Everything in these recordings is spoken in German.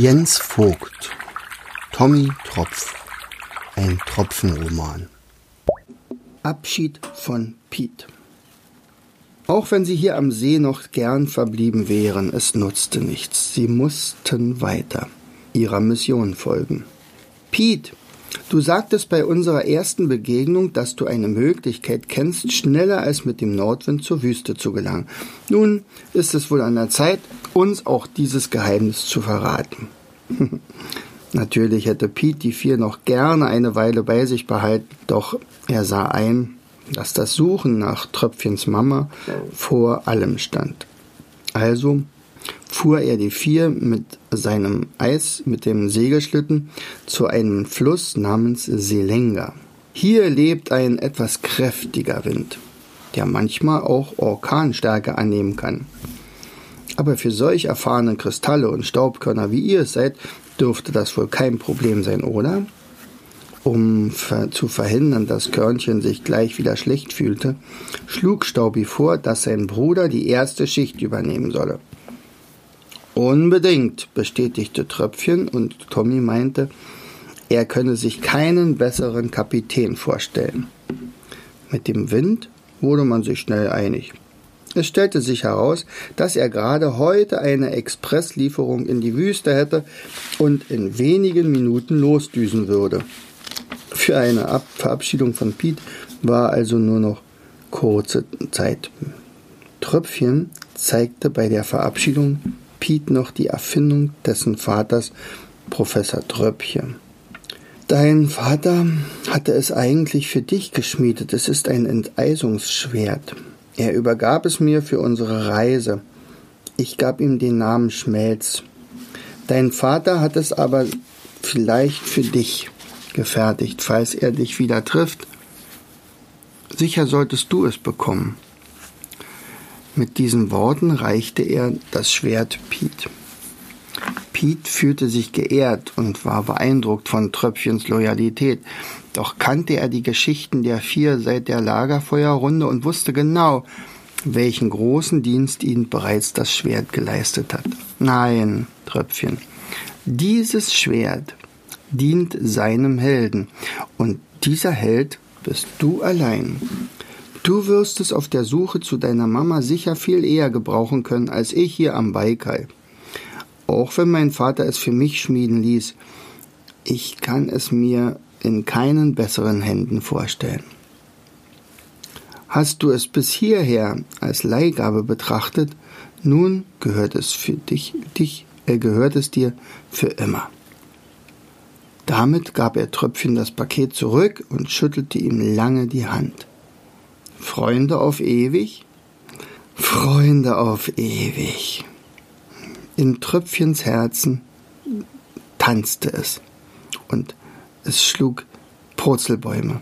Jens Vogt Tommy Tropf Ein Tropfenroman Abschied von Piet Auch wenn sie hier am See noch gern verblieben wären, es nutzte nichts. Sie mussten weiter ihrer Mission folgen. Piet, du sagtest bei unserer ersten Begegnung, dass du eine Möglichkeit kennst, schneller als mit dem Nordwind zur Wüste zu gelangen. Nun ist es wohl an der Zeit, uns auch dieses Geheimnis zu verraten. Natürlich hätte Pete die vier noch gerne eine Weile bei sich behalten, doch er sah ein, dass das Suchen nach Tröpfchens Mama vor allem stand. Also fuhr er die vier mit seinem Eis, mit dem Segelschlitten, zu einem Fluss namens Selenga. Hier lebt ein etwas kräftiger Wind, der manchmal auch Orkanstärke annehmen kann. Aber für solch erfahrene Kristalle und Staubkörner wie ihr es seid, dürfte das wohl kein Problem sein, oder? Um ver zu verhindern, dass Körnchen sich gleich wieder schlecht fühlte, schlug Staubi vor, dass sein Bruder die erste Schicht übernehmen solle. Unbedingt, bestätigte Tröpfchen, und Tommy meinte, er könne sich keinen besseren Kapitän vorstellen. Mit dem Wind wurde man sich schnell einig. Es stellte sich heraus, dass er gerade heute eine Expresslieferung in die Wüste hätte und in wenigen Minuten losdüsen würde. Für eine Ab Verabschiedung von Pete war also nur noch kurze Zeit. Tröpfchen zeigte bei der Verabschiedung Pete noch die Erfindung dessen Vaters, Professor Tröpfchen. Dein Vater hatte es eigentlich für dich geschmiedet. Es ist ein Enteisungsschwert. Er übergab es mir für unsere Reise. Ich gab ihm den Namen Schmelz. Dein Vater hat es aber vielleicht für dich gefertigt, falls er dich wieder trifft. Sicher solltest du es bekommen. Mit diesen Worten reichte er das Schwert Piet. Piet fühlte sich geehrt und war beeindruckt von Tröpfchens Loyalität. Doch kannte er die Geschichten der vier seit der Lagerfeuerrunde und wusste genau, welchen großen Dienst ihnen bereits das Schwert geleistet hat. Nein, Tröpfchen, dieses Schwert dient seinem Helden, und dieser Held bist du allein. Du wirst es auf der Suche zu deiner Mama sicher viel eher gebrauchen können als ich hier am Baikal auch wenn mein Vater es für mich schmieden ließ, ich kann es mir in keinen besseren Händen vorstellen. Hast du es bis hierher als Leihgabe betrachtet, nun gehört es für dich, dich äh, gehört es dir für immer. Damit gab er Tröpfchen das Paket zurück und schüttelte ihm lange die Hand. Freunde auf ewig? Freunde auf ewig. In Tröpfchens Herzen tanzte es und es schlug Purzelbäume.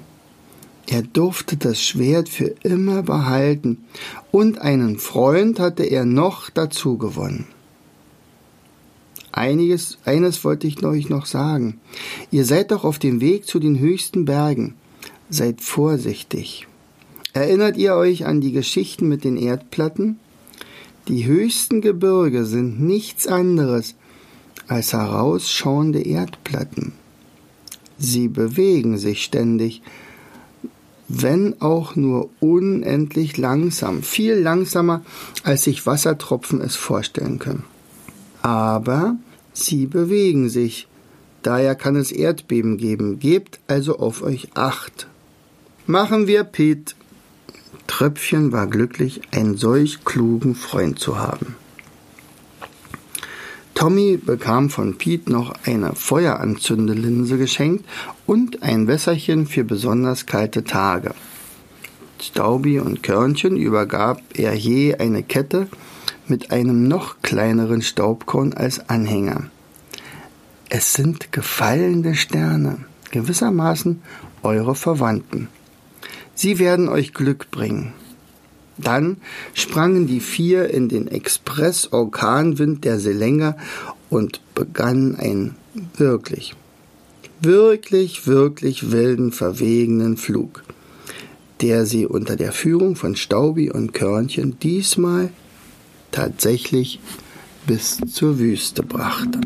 Er durfte das Schwert für immer behalten und einen Freund hatte er noch dazu gewonnen. Einiges, eines wollte ich euch noch sagen. Ihr seid doch auf dem Weg zu den höchsten Bergen. Seid vorsichtig. Erinnert ihr euch an die Geschichten mit den Erdplatten? Die höchsten Gebirge sind nichts anderes als herausschauende Erdplatten. Sie bewegen sich ständig, wenn auch nur unendlich langsam, viel langsamer, als sich Wassertropfen es vorstellen können. Aber sie bewegen sich, daher kann es Erdbeben geben. Gebt also auf euch acht. Machen wir Piet. Tröpfchen war glücklich, einen solch klugen Freund zu haben. Tommy bekam von Pete noch eine Feueranzündelinse geschenkt und ein Wässerchen für besonders kalte Tage. Staubi und Körnchen übergab er je eine Kette mit einem noch kleineren Staubkorn als Anhänger. Es sind gefallene Sterne, gewissermaßen eure Verwandten. Sie werden euch Glück bringen. Dann sprangen die vier in den Express-Orkanwind der Selenga und begannen einen wirklich, wirklich, wirklich wilden, verwegenen Flug, der sie unter der Führung von Staubi und Körnchen diesmal tatsächlich bis zur Wüste brachte.